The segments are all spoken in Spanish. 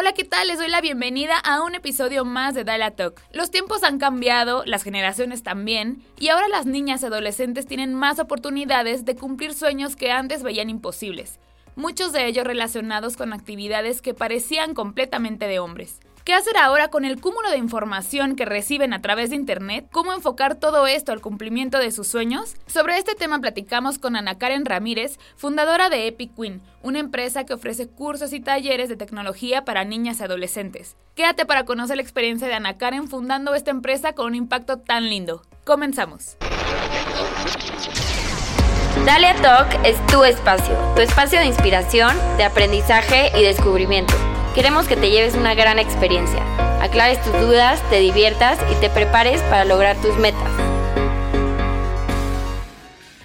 Hola, ¿qué tal? Les doy la bienvenida a un episodio más de Dala Talk. Los tiempos han cambiado, las generaciones también, y ahora las niñas y adolescentes tienen más oportunidades de cumplir sueños que antes veían imposibles, muchos de ellos relacionados con actividades que parecían completamente de hombres. ¿Qué hacer ahora con el cúmulo de información que reciben a través de Internet? ¿Cómo enfocar todo esto al cumplimiento de sus sueños? Sobre este tema platicamos con Ana Karen Ramírez, fundadora de Epic Queen, una empresa que ofrece cursos y talleres de tecnología para niñas y adolescentes. Quédate para conocer la experiencia de Ana Karen fundando esta empresa con un impacto tan lindo. Comenzamos. Dalia Talk es tu espacio, tu espacio de inspiración, de aprendizaje y descubrimiento. Queremos que te lleves una gran experiencia, aclares tus dudas, te diviertas y te prepares para lograr tus metas.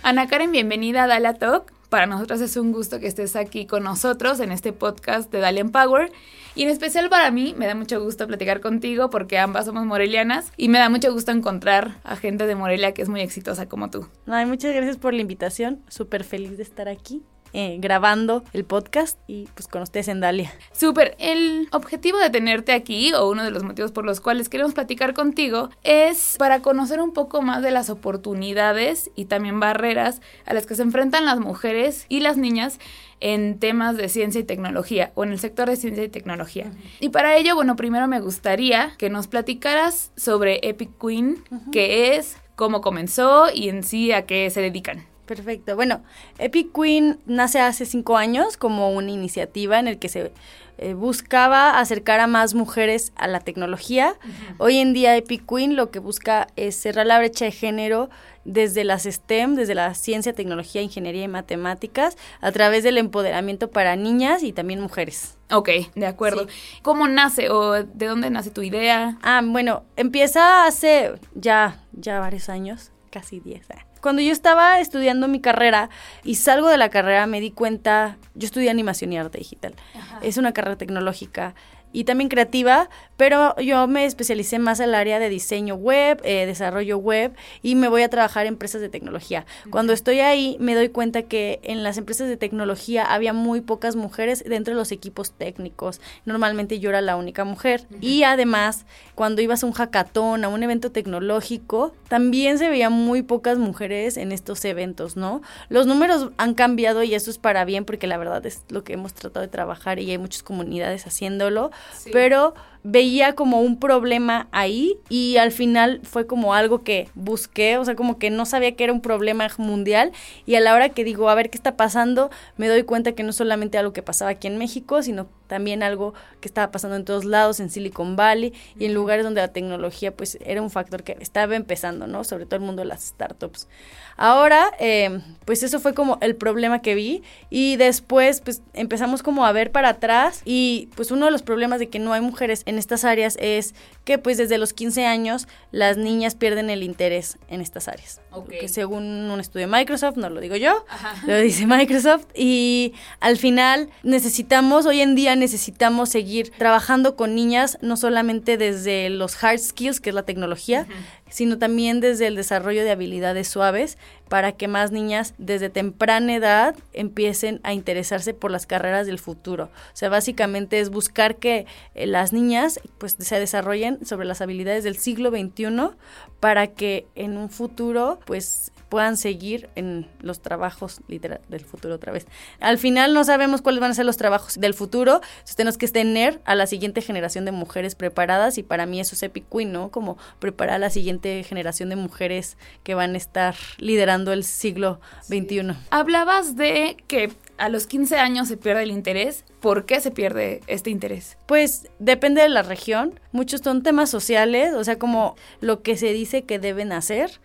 Ana Karen, bienvenida a Dalia Talk. Para nosotros es un gusto que estés aquí con nosotros en este podcast de Dalian Power. Y en especial para mí, me da mucho gusto platicar contigo porque ambas somos morelianas y me da mucho gusto encontrar a gente de Morelia que es muy exitosa como tú. Ay, muchas gracias por la invitación. Súper feliz de estar aquí. Eh, grabando el podcast y pues con ustedes en Dalia. Súper, el objetivo de tenerte aquí o uno de los motivos por los cuales queremos platicar contigo es para conocer un poco más de las oportunidades y también barreras a las que se enfrentan las mujeres y las niñas en temas de ciencia y tecnología o en el sector de ciencia y tecnología. Y para ello, bueno, primero me gustaría que nos platicaras sobre Epic Queen, qué es, cómo comenzó y en sí a qué se dedican. Perfecto. Bueno, Epic Queen nace hace cinco años como una iniciativa en el que se eh, buscaba acercar a más mujeres a la tecnología. Hoy en día Epic Queen lo que busca es cerrar la brecha de género desde las STEM, desde la ciencia, tecnología, ingeniería y matemáticas, a través del empoderamiento para niñas y también mujeres. Ok, de acuerdo. ¿Cómo nace o de dónde nace tu idea? Ah, bueno, empieza hace ya, ya varios años, casi 10 años cuando yo estaba estudiando mi carrera y salgo de la carrera me di cuenta, yo estudié animación y arte digital. Es una carrera tecnológica y también creativa, pero yo me especialicé más el área de diseño web, eh, desarrollo web y me voy a trabajar en empresas de tecnología. Cuando estoy ahí me doy cuenta que en las empresas de tecnología había muy pocas mujeres dentro de los equipos técnicos. Normalmente yo era la única mujer. Y además, cuando ibas a un hackathon, a un evento tecnológico, también se veían muy pocas mujeres en estos eventos, ¿no? Los números han cambiado y eso es para bien porque la verdad es lo que hemos tratado de trabajar y hay muchas comunidades haciéndolo pero veía como un problema ahí y al final fue como algo que busqué, o sea, como que no sabía que era un problema mundial y a la hora que digo, a ver qué está pasando, me doy cuenta que no solamente algo que pasaba aquí en México, sino también algo que estaba pasando en todos lados, en Silicon Valley y en lugares donde la tecnología pues era un factor que estaba empezando, ¿no? Sobre todo el mundo de las startups. Ahora, eh, pues eso fue como el problema que vi y después pues empezamos como a ver para atrás y pues uno de los problemas de que no hay mujeres en estas áreas es que pues desde los 15 años las niñas pierden el interés en estas áreas. Que según un estudio de Microsoft, no lo digo yo, lo dice Microsoft y al final necesitamos, hoy en día necesitamos seguir trabajando con niñas no solamente desde los hard skills, que es la tecnología, sino también desde el desarrollo de habilidades suaves para que más niñas desde temprana edad empiecen a interesarse por las carreras del futuro. O sea, básicamente es buscar que eh, las niñas pues se desarrollen sobre las habilidades del siglo XXI para que en un futuro pues puedan seguir en los trabajos literal del futuro otra vez. Al final no sabemos cuáles van a ser los trabajos del futuro, entonces tenemos que tener a la siguiente generación de mujeres preparadas y para mí eso es Epic Queen, ¿no? Como preparar a la siguiente generación de mujeres que van a estar liderando el siglo XXI. Hablabas de que a los 15 años se pierde el interés. ¿Por qué se pierde este interés? Pues depende de la región. Muchos son temas sociales, o sea, como lo que se dice que deben hacer.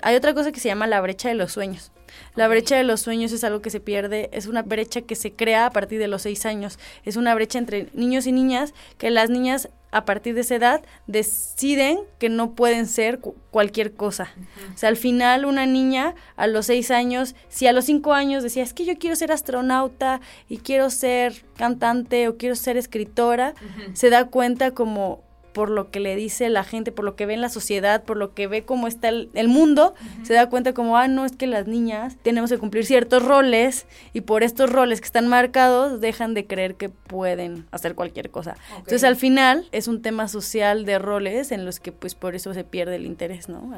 Hay otra cosa que se llama la brecha de los sueños. La brecha de los sueños es algo que se pierde, es una brecha que se crea a partir de los seis años. Es una brecha entre niños y niñas que las niñas a partir de esa edad deciden que no pueden ser cualquier cosa. O sea, al final una niña a los seis años, si a los cinco años decía, es que yo quiero ser astronauta y quiero ser cantante o quiero ser escritora, se da cuenta como por lo que le dice la gente, por lo que ve en la sociedad, por lo que ve cómo está el, mundo, se da cuenta como, ah, no, es que las niñas tenemos que cumplir ciertos roles y por estos roles que están marcados dejan de creer que pueden hacer cualquier cosa. Entonces al final es un tema social de roles en los que pues por eso se pierde el interés, ¿no?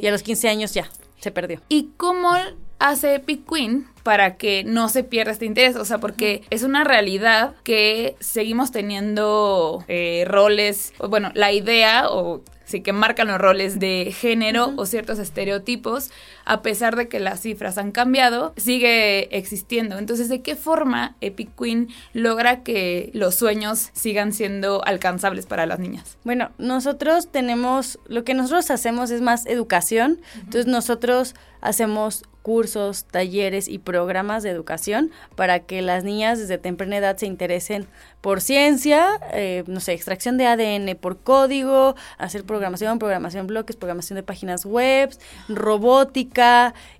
Y a los 15 años ya, se perdió. ¿Y cómo hace Epic Queen para que no se pierda este interés? O sea, porque es una realidad que seguimos teniendo eh, roles, bueno, la idea o sí que marcan los roles de género o ciertos estereotipos, a pesar de que las cifras han cambiado, sigue existiendo. Entonces, ¿de qué forma Epic Queen logra que los sueños sigan siendo alcanzables para las niñas? Bueno, nosotros tenemos, lo que nosotros hacemos es más educación, entonces nosotros hacemos cursos, talleres y programas de educación para que las niñas desde temprana edad se interesen por ciencia, eh, no sé, extracción de ADN por código, hacer programación, programación bloques, programación de páginas web, robótica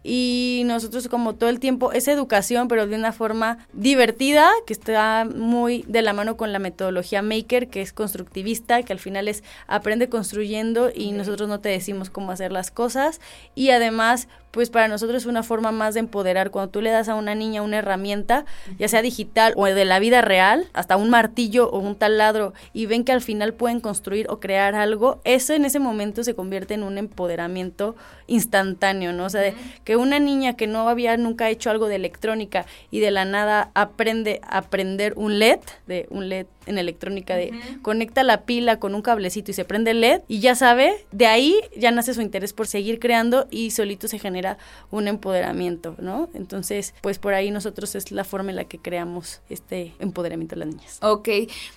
y nosotros como todo el tiempo es educación pero de una forma divertida que está muy de la mano con la metodología Maker que es constructivista, que al final es aprende construyendo y nosotros no te decimos cómo hacer las cosas y además pues para nosotros es una forma más de empoderar. Cuando tú le das a una niña una herramienta, ya sea digital o de la vida real, hasta un martillo o un taladro, y ven que al final pueden construir o crear algo, eso en ese momento se convierte en un empoderamiento instantáneo, ¿no? O sea, que una niña que no había nunca hecho algo de electrónica y de la nada aprende a aprender un LED, de un LED en electrónica de conecta la pila con un cablecito y se prende el LED y ya sabe, de ahí ya nace su interés por seguir creando y solito se genera un empoderamiento, ¿no? Entonces, pues por ahí nosotros es la forma en la que creamos este empoderamiento de las niñas. Ok,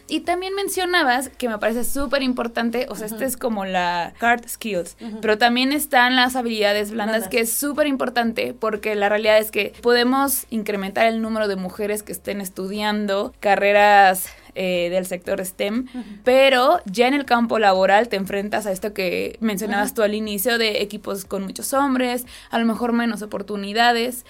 y también mencionabas que me parece súper importante, o sea, este es como la card skills, pero también están las habilidades blandas, que es súper importante porque la realidad es que podemos incrementar el número de mujeres que estén estudiando carreras eh, del sector STEM, pero ya en el campo laboral te enfrentas a esto que mencionabas tú al inicio de equipos con muchos hombres, a lo mejor menos oportunidades.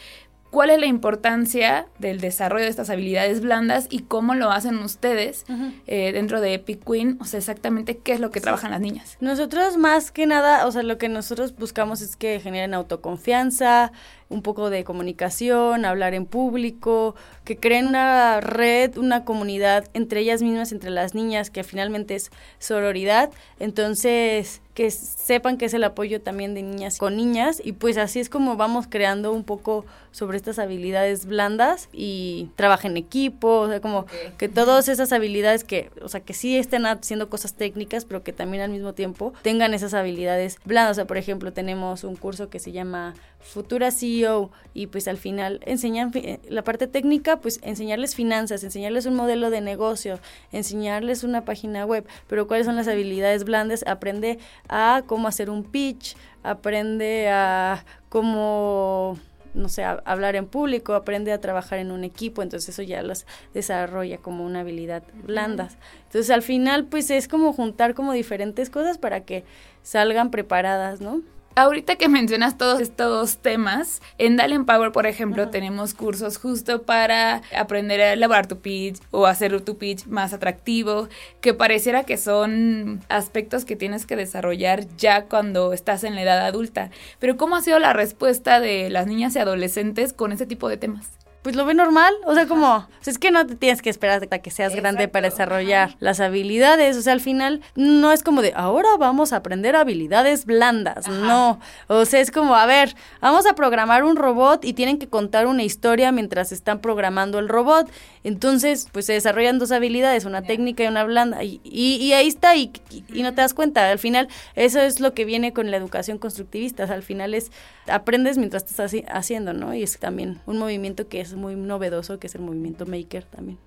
¿Cuál es la importancia del desarrollo de estas habilidades blandas y cómo lo hacen ustedes eh, dentro de Epic Queen? O sea, exactamente qué es lo que trabajan las niñas. Nosotros más que nada, o sea, lo que nosotros buscamos es que generen autoconfianza, un poco de comunicación, hablar en público, que creen una red, una comunidad entre ellas mismas, entre las niñas, que finalmente es sororidad. Entonces, que sepan que es el apoyo también de niñas con niñas y pues así es como vamos creando un poco sobre estas habilidades blandas y trabajen en equipo, o sea, como que todas esas habilidades que, o sea, que sí estén haciendo cosas técnicas, pero que también al mismo tiempo tengan esas habilidades blandas. O sea, por ejemplo, tenemos un curso que se llama Futura CEO y pues al final enseñan eh, la parte técnica, pues enseñarles finanzas, enseñarles un modelo de negocio, enseñarles una página web, pero cuáles son las habilidades blandas, aprende a cómo hacer un pitch, aprende a cómo no sé, hablar en público, aprende a trabajar en un equipo, entonces eso ya los desarrolla como una habilidad blanda. Entonces al final pues es como juntar como diferentes cosas para que salgan preparadas, ¿no? Ahorita que mencionas todos estos temas, en Dalen Power, por ejemplo, tenemos cursos justo para aprender a elaborar tu pitch o hacer tu pitch más atractivo, que pareciera que son aspectos que tienes que desarrollar ya cuando estás en la edad adulta. Pero ¿cómo ha sido la respuesta de las niñas y adolescentes con ese tipo de temas? Pues lo ve normal. O sea, como, es que no te tienes que esperar hasta que seas grande para desarrollar las habilidades. O sea, al final no es como de, ahora vamos a aprender habilidades blandas. No. O sea, es como, a ver, vamos a programar un robot y tienen que contar una historia mientras están programando el robot. Entonces, pues se desarrollan dos habilidades, una técnica y una blanda. Y, y, ahí está, y, y, no te das cuenta. Al final, eso es lo que viene con la educación constructivista. O sea, al final es, aprendes mientras estás haciendo, ¿no? Y es también un movimiento que es muy novedoso, que es el movimiento maker también.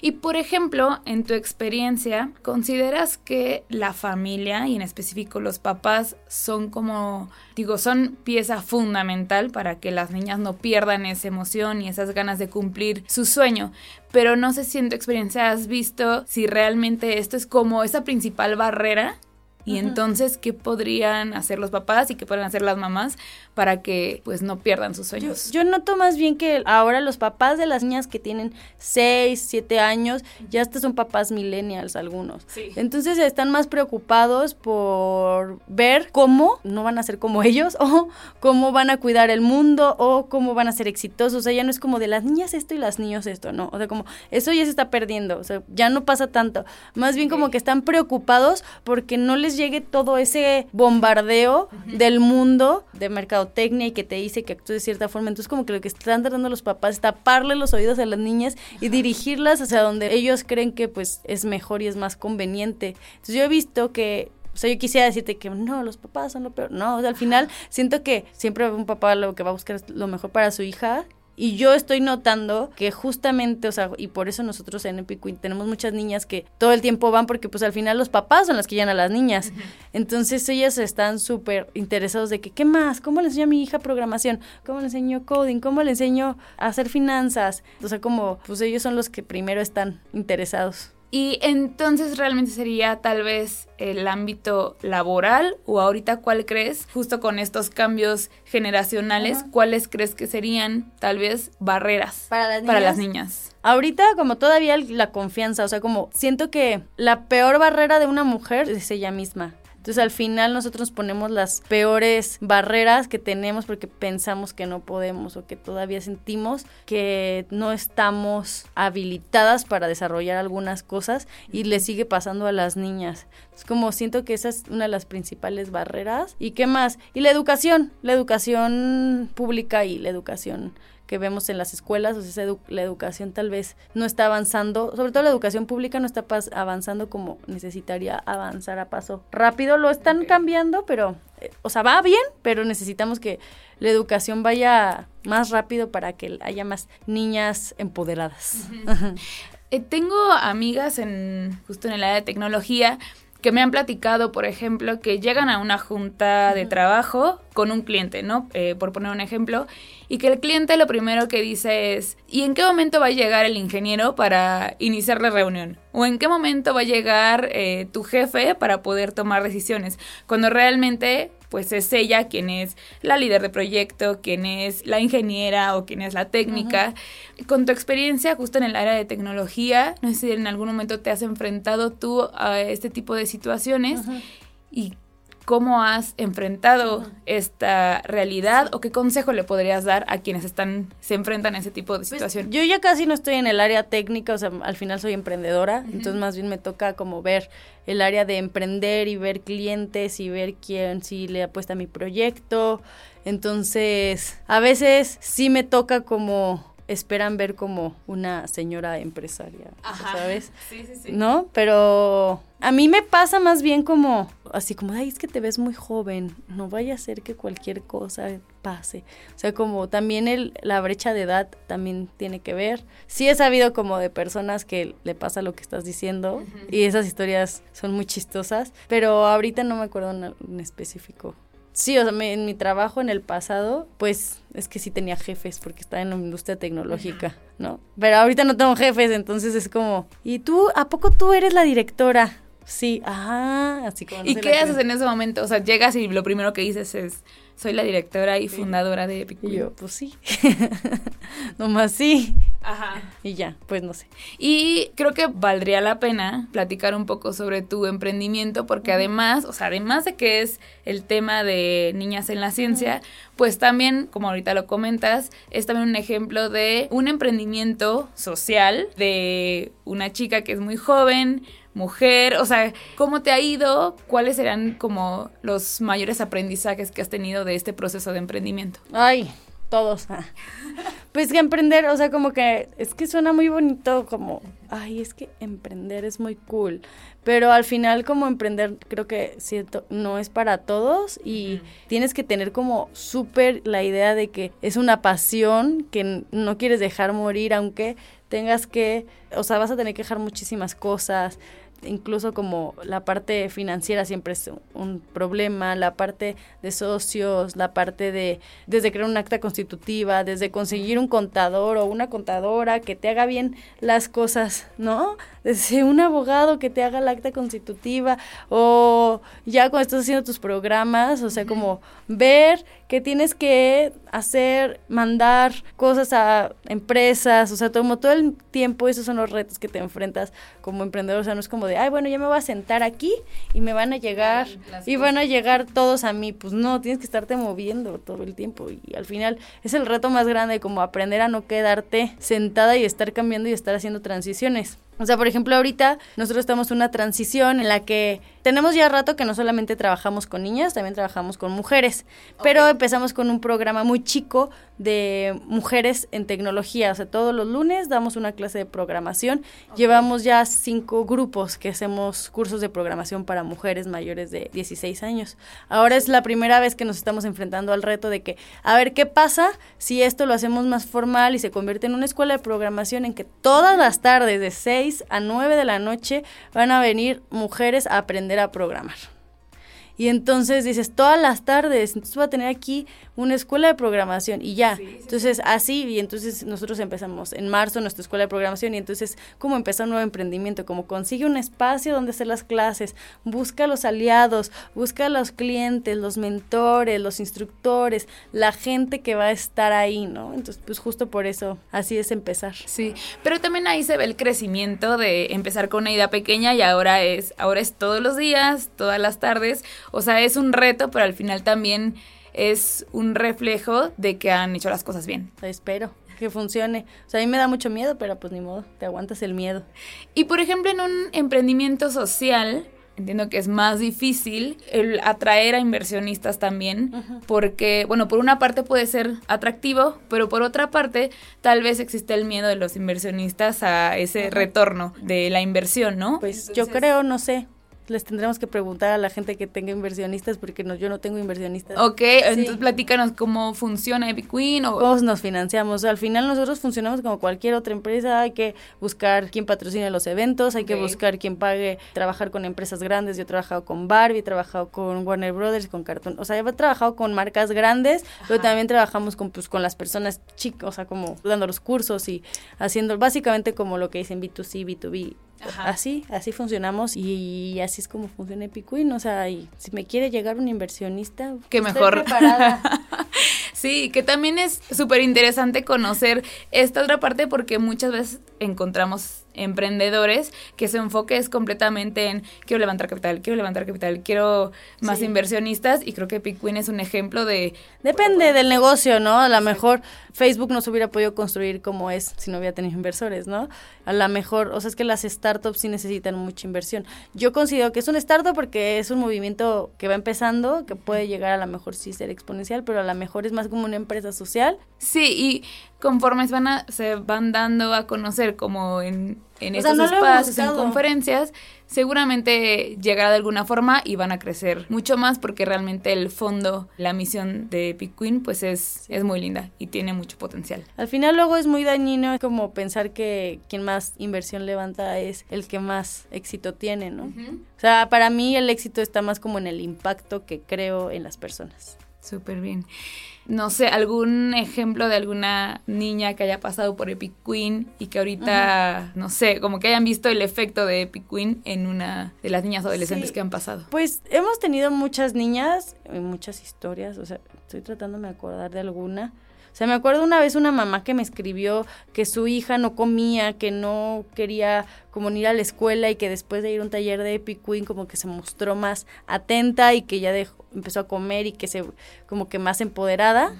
Y por ejemplo, en tu experiencia, ¿consideras que la familia y en específico los papás son como, digo, son pieza fundamental para que las niñas no pierdan esa emoción y esas ganas de cumplir su sueño? Pero no sé si en tu experiencia has visto si realmente esto es como esa principal barrera Y entonces, ¿qué podrían hacer los papás y qué podrían hacer las mamás para que pues no pierdan sus sueños? Yo, noto más bien que ahora los papás de las niñas que tienen 6, 7 años, ya hasta son papás millennials algunos. Entonces están más preocupados por ver cómo no van a ser como ellos o cómo van a cuidar el mundo o cómo van a ser exitosos. O sea, ya no es como de las niñas esto y las niños esto, ¿no? O sea, como eso ya se está perdiendo. O sea, ya no pasa tanto. Más bien como que están preocupados porque no les llegue todo ese bombardeo del mundo de mercadotecnia y que te dice que actúes de cierta forma. Entonces como que lo que están tratando los papás es taparle los oídos a las niñas y dirigirlas hacia donde ellos creen que pues es mejor y es más conveniente. Entonces yo he visto que o sea, yo quisiera decirte que no, los papás son lo peor. No, o sea, al final siento que siempre un papá lo que va a buscar es lo mejor para su hija y yo estoy notando que justamente, o sea, y por eso nosotros en Epic Queen tenemos muchas niñas que todo el tiempo van porque pues al final los papás son las que llevan a las niñas. Entonces ellas están súper interesados de que, ¿qué más? ¿Cómo le enseño a mi hija programación? ¿Cómo le enseño coding? ¿Cómo le enseño a hacer finanzas? O sea, como, pues ellos son los que primero están interesados. Y entonces realmente sería tal vez el ámbito laboral o ahorita cuál crees, justo con estos cambios generacionales, cuáles crees que serían tal vez barreras para las, niñas? Ahorita como todavía la confianza, o sea, como siento que la peor barrera de una mujer es ella misma. Entonces al final nosotros ponemos las peores barreras que tenemos porque pensamos que no podemos o que todavía sentimos que no estamos habilitadas para desarrollar algunas cosas y le sigue pasando a las niñas. Es como siento que esa es una de las principales barreras. ¿Y qué más? Y la educación, la educación pública y la educación que vemos en las escuelas, o sea, la educación tal vez no está avanzando, sobre todo la educación pública no está avanzando como necesitaría avanzar a paso rápido, lo están cambiando, pero, eh, o sea, va bien, pero necesitamos que la educación vaya más rápido para que haya más niñas empoderadas. Eh, tengo amigas en justo en el área de tecnología que me han platicado, por ejemplo, que llegan a una junta de trabajo con un cliente, ¿no? Eh, por poner un ejemplo, y que el cliente lo primero que dice es, ¿y en qué momento va a llegar el ingeniero para iniciar la reunión? ¿O en qué momento va a llegar eh, tu jefe para poder tomar decisiones? Cuando realmente pues es ella quien es la líder de proyecto, quien es la ingeniera o quien es la técnica. Con tu experiencia justo en el área de tecnología, no sé si en algún momento te has enfrentado tú a este tipo de situaciones y cómo has enfrentado esta realidad o qué consejo le podrías dar a quienes están se enfrentan a ese tipo de pues, situación. yo ya casi no estoy en el área técnica, o sea, al final soy emprendedora, entonces más bien me toca como ver el área de emprender y ver clientes y ver quién sí le apuesta a mi proyecto. Entonces, a veces sí me toca como esperan ver como una señora empresaria, ¿sabes? Sí, sí, sí. ¿No? Pero a mí me pasa más bien como, así como, ay, es que te ves muy joven, no vaya a ser que cualquier cosa pase. O sea, como también el, la brecha de edad también tiene que ver. Sí he sabido como de personas que le pasa lo que estás diciendo y esas historias son muy chistosas, pero ahorita no me acuerdo en específico Sí, o sea, en mi trabajo en el pasado, pues es que sí tenía jefes porque estaba en la industria tecnológica, ¿no? Pero ahorita no tengo jefes, entonces es como, ¿y tú, a poco tú eres la directora? Sí, ah, así como... ¿Y qué haces en ese momento? O sea, llegas y lo primero que dices es, soy la directora y fundadora de Epic Y yo, pues sí. Nomás sí. Ajá. Y ya, pues no sé. Y creo que valdría la pena platicar un poco sobre tu emprendimiento, porque además, o sea, además de que es el tema de niñas en la ciencia, pues también, como ahorita lo comentas, es también un ejemplo de un emprendimiento social de una chica que es muy joven, mujer, o sea, ¿cómo te ha ido? ¿Cuáles serán como los mayores aprendizajes que has tenido de este proceso de emprendimiento? Ay, todos. Pues que emprender, o sea, como que es que suena muy bonito, como, ay, es que emprender es muy cool. Pero al final, como emprender, creo que cierto, no es para todos y tienes que tener como súper la idea de que es una pasión que no quieres dejar morir, aunque tengas que, o sea, vas a tener que dejar muchísimas cosas, incluso como la parte financiera siempre es un problema, la parte de socios, la parte de desde crear un acta constitutiva, desde conseguir un contador o una contadora que te haga bien las cosas, ¿no? Desde un abogado que te haga el acta constitutiva o ya cuando estás haciendo tus programas, o sea, como ver que tienes que hacer, mandar cosas a empresas, o sea, como todo el tiempo esos son los retos que te enfrentas como emprendedor, o sea, no es como de, ay, bueno, ya me voy a sentar aquí y me van a llegar y van a llegar todos a mí, pues no, tienes que estarte moviendo todo el tiempo y al final es el reto más grande como aprender a no quedarte sentada y estar cambiando y estar haciendo transiciones. O sea, por ejemplo, ahorita nosotros estamos en una transición en la que tenemos ya rato que no solamente trabajamos con niñas, también trabajamos con mujeres, pero empezamos con un programa muy chico de mujeres en tecnología. O sea, todos los lunes damos una clase de programación. Llevamos ya cinco grupos que hacemos cursos de programación para mujeres mayores de 16 años. Ahora es la primera vez que nos estamos enfrentando al reto de que, a ver, ¿qué pasa si esto lo hacemos más formal y se convierte en una escuela de programación en que todas las tardes de 6 a 9 de la noche van a venir mujeres a aprender a programar? Y entonces dices, todas las tardes, entonces voy a tener aquí una escuela de programación y ya. entonces, así, y entonces nosotros empezamos en marzo nuestra escuela de programación y entonces, como empezar un nuevo emprendimiento? Como consigue un espacio donde hacer las clases, busca los aliados, busca los clientes, los mentores, los instructores, la gente que va a estar ahí, ¿no? Entonces, pues justo por eso, así es empezar. Sí, pero también ahí se ve el crecimiento de empezar con una idea pequeña y ahora es, ahora es todos los días, todas las tardes o sea, es un reto, pero al final también es un reflejo de que han hecho las cosas bien. Espero que funcione. O sea, a mí me da mucho miedo, pero pues ni modo, te aguantas el miedo. Y por ejemplo, en un emprendimiento social, entiendo que es más difícil el atraer a inversionistas también, porque, bueno, por una parte puede ser atractivo, pero por otra parte tal vez existe el miedo de los inversionistas a ese retorno de la inversión, ¿no? Pues yo creo, no sé, les tendremos que preguntar a la gente que tenga inversionistas porque no, yo no tengo inversionistas. Ok, entonces platícanos cómo funciona Epic Queen o... ¿Cómo nos financiamos? Al final nosotros funcionamos como cualquier otra empresa, hay que buscar quién patrocine los eventos, hay que buscar quién pague, trabajar con empresas grandes, yo he trabajado con Barbie, he trabajado con Warner Brothers, con Cartoon, o sea, he trabajado con marcas grandes, pero también trabajamos con, pues, con las personas chicas, o sea, como dando los cursos y haciendo básicamente como lo que dicen B2C, B2B, Así, así funcionamos y así es como funciona Epicuin. O sea, y si me quiere llegar un inversionista, que mejor. sí, que también es súper interesante conocer esta otra parte porque muchas veces encontramos emprendedores que su enfoque es completamente en quiero levantar capital, quiero levantar capital, quiero más inversionistas y creo que Piquin es un ejemplo de... Depende del negocio, ¿no? A lo mejor Facebook no se hubiera podido construir como es si no hubiera tenido inversores, ¿no? A lo mejor, o sea, es que las startups sí necesitan mucha inversión. Yo considero que es un startup porque es un movimiento que va empezando, que puede llegar a lo mejor sí ser exponencial, pero a lo mejor es más como una empresa social. Sí, y conforme se van, a, se van dando a conocer como en, en estos espacios, en conferencias, seguramente llegará de alguna forma y van a crecer mucho más porque realmente el fondo, la misión de Epic Queen, pues es, es muy linda y tiene mucho potencial. Al final luego es muy dañino como pensar que quien más inversión levanta es el que más éxito tiene, ¿no? O sea, para mí el éxito está más como en el impacto que creo en las personas. Súper bien no sé, algún ejemplo de alguna niña que haya pasado por Epic Queen y que ahorita, no sé, como que hayan visto el efecto de Epic Queen en una de las niñas adolescentes que han pasado. Pues hemos tenido muchas niñas, muchas historias, o sea, estoy tratando de acordar de alguna. O sea, me acuerdo una vez una mamá que me escribió que su hija no comía, que no quería como ir a la escuela y que después de ir a un taller de Epic Queen como que se mostró más atenta y que ya dejó, empezó a comer y que se como que más empoderada.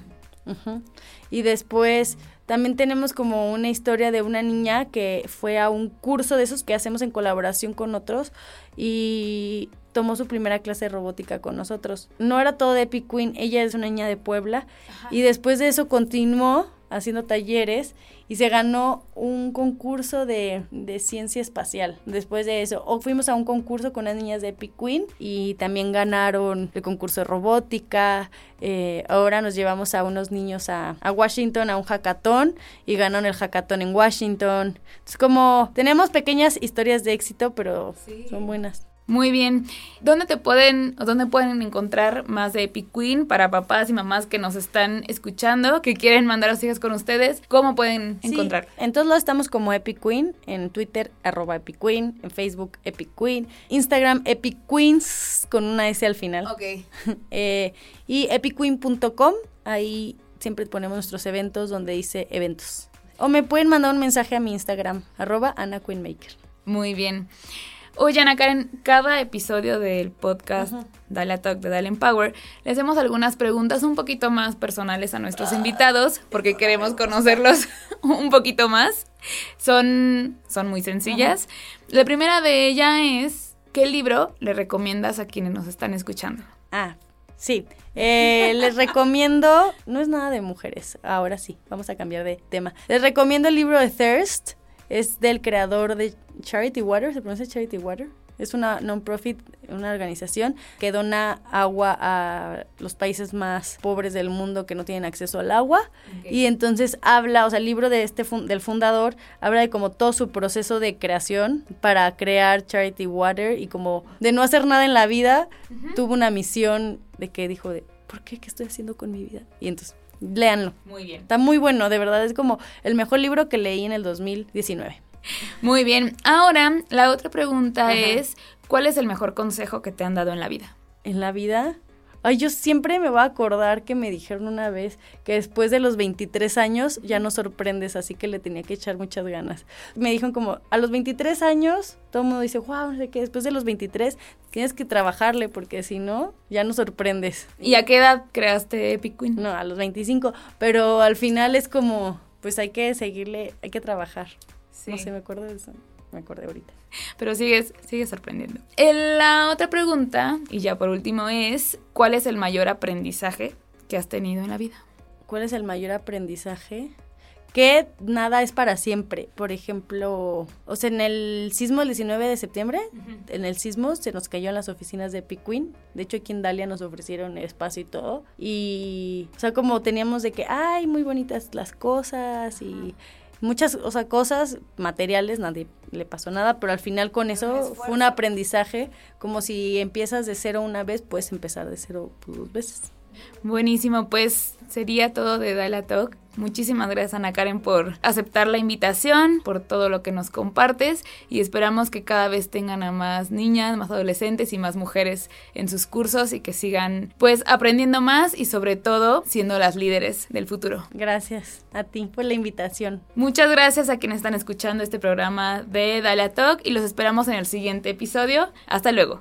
Y después también tenemos como una historia de una niña que fue a un curso de esos que hacemos en colaboración con otros y tomó su primera clase de robótica con nosotros. No era todo de Epic Queen, ella es una niña de Puebla y después de eso continuó haciendo talleres y se ganó un concurso de, ciencia espacial. Después de eso, o fuimos a un concurso con las niñas de Epic Queen y también ganaron el concurso de robótica. Eh, ahora nos llevamos a unos niños a, a, Washington a un hackathon y ganaron el hackathon en Washington. Es como tenemos pequeñas historias de éxito, pero son buenas. Muy bien. ¿Dónde te pueden o dónde pueden encontrar más de Epic Queen para papás y mamás que nos están escuchando, que quieren mandar a sus hijas con ustedes? ¿Cómo pueden encontrar? En todos lados estamos como Epic Queen, en Twitter arroba Epic Queen, en Facebook Epic Queen, Instagram Epic Queens con una S al final. Ok. eh, y epicqueen.com, ahí siempre ponemos nuestros eventos donde dice eventos. O me pueden mandar un mensaje a mi Instagram, arroba Ana Muy bien. Oye, Ana Karen, cada episodio del podcast Dale a Talk de Dale Empower, le hacemos algunas preguntas un poquito más personales a nuestros invitados, porque queremos conocerlos un poquito más. Son, son muy sencillas. La primera de ella es, ¿qué libro le recomiendas a quienes nos están escuchando? Ah, sí. Eh, les recomiendo, no es nada de mujeres, ahora sí, vamos a cambiar de tema. Les recomiendo el libro de Thirst es del creador de Charity Water, ¿se pronuncia Charity Water? Es una non-profit, una organización que dona agua a los países más pobres del mundo que no tienen acceso al agua. Y entonces habla, o sea, el libro de este del fundador habla de como todo su proceso de creación para crear Charity Water y como de no hacer nada en la vida, tuvo una misión de que dijo de, ¿por qué? ¿Qué estoy haciendo con mi vida? Y entonces léanlo. Muy bien. Está muy bueno, de verdad, es como el mejor libro que leí en el 2019. Muy bien. Ahora, la otra pregunta es, ¿cuál es el mejor consejo que te han dado en la vida? En la vida, Ay, yo siempre me voy a acordar que me dijeron una vez que después de los 23 años ya no sorprendes, así que le tenía que echar muchas ganas. Me dijeron como, a los 23 años, todo el mundo dice, wow, no sé qué, después de los 23 tienes que trabajarle porque si no, ya no sorprendes. ¿Y a qué edad creaste Epic Queen? No, a los 25, pero al final es como, pues hay que seguirle, hay que trabajar. Sí. No sé, me acuerdo de eso me acordé ahorita. Pero sigues, sigues sorprendiendo. La otra pregunta, y ya por último, es ¿cuál es el mayor aprendizaje que has tenido en la vida? ¿Cuál es el mayor aprendizaje? Que nada es para siempre. Por ejemplo, o sea, en el sismo del 19 de septiembre, en el sismo se nos cayó en las oficinas de Piquin. De hecho, aquí en Dalia nos ofrecieron espacio y todo. Y, o sea, como teníamos de que, ay, muy bonitas las cosas y muchas o sea, cosas materiales, nadie le pasó nada, pero al final con eso fue un aprendizaje, como si empiezas de cero una vez, puedes empezar de cero dos veces. Buenísimo, pues sería todo de Dala Talk. Muchísimas gracias Ana Karen por aceptar la invitación, por todo lo que nos compartes y esperamos que cada vez tengan a más niñas, más adolescentes y más mujeres en sus cursos y que sigan pues aprendiendo más y sobre todo siendo las líderes del futuro. Gracias a ti por la invitación. Muchas gracias a quienes están escuchando este programa de Dala Talk y los esperamos en el siguiente episodio. Hasta luego.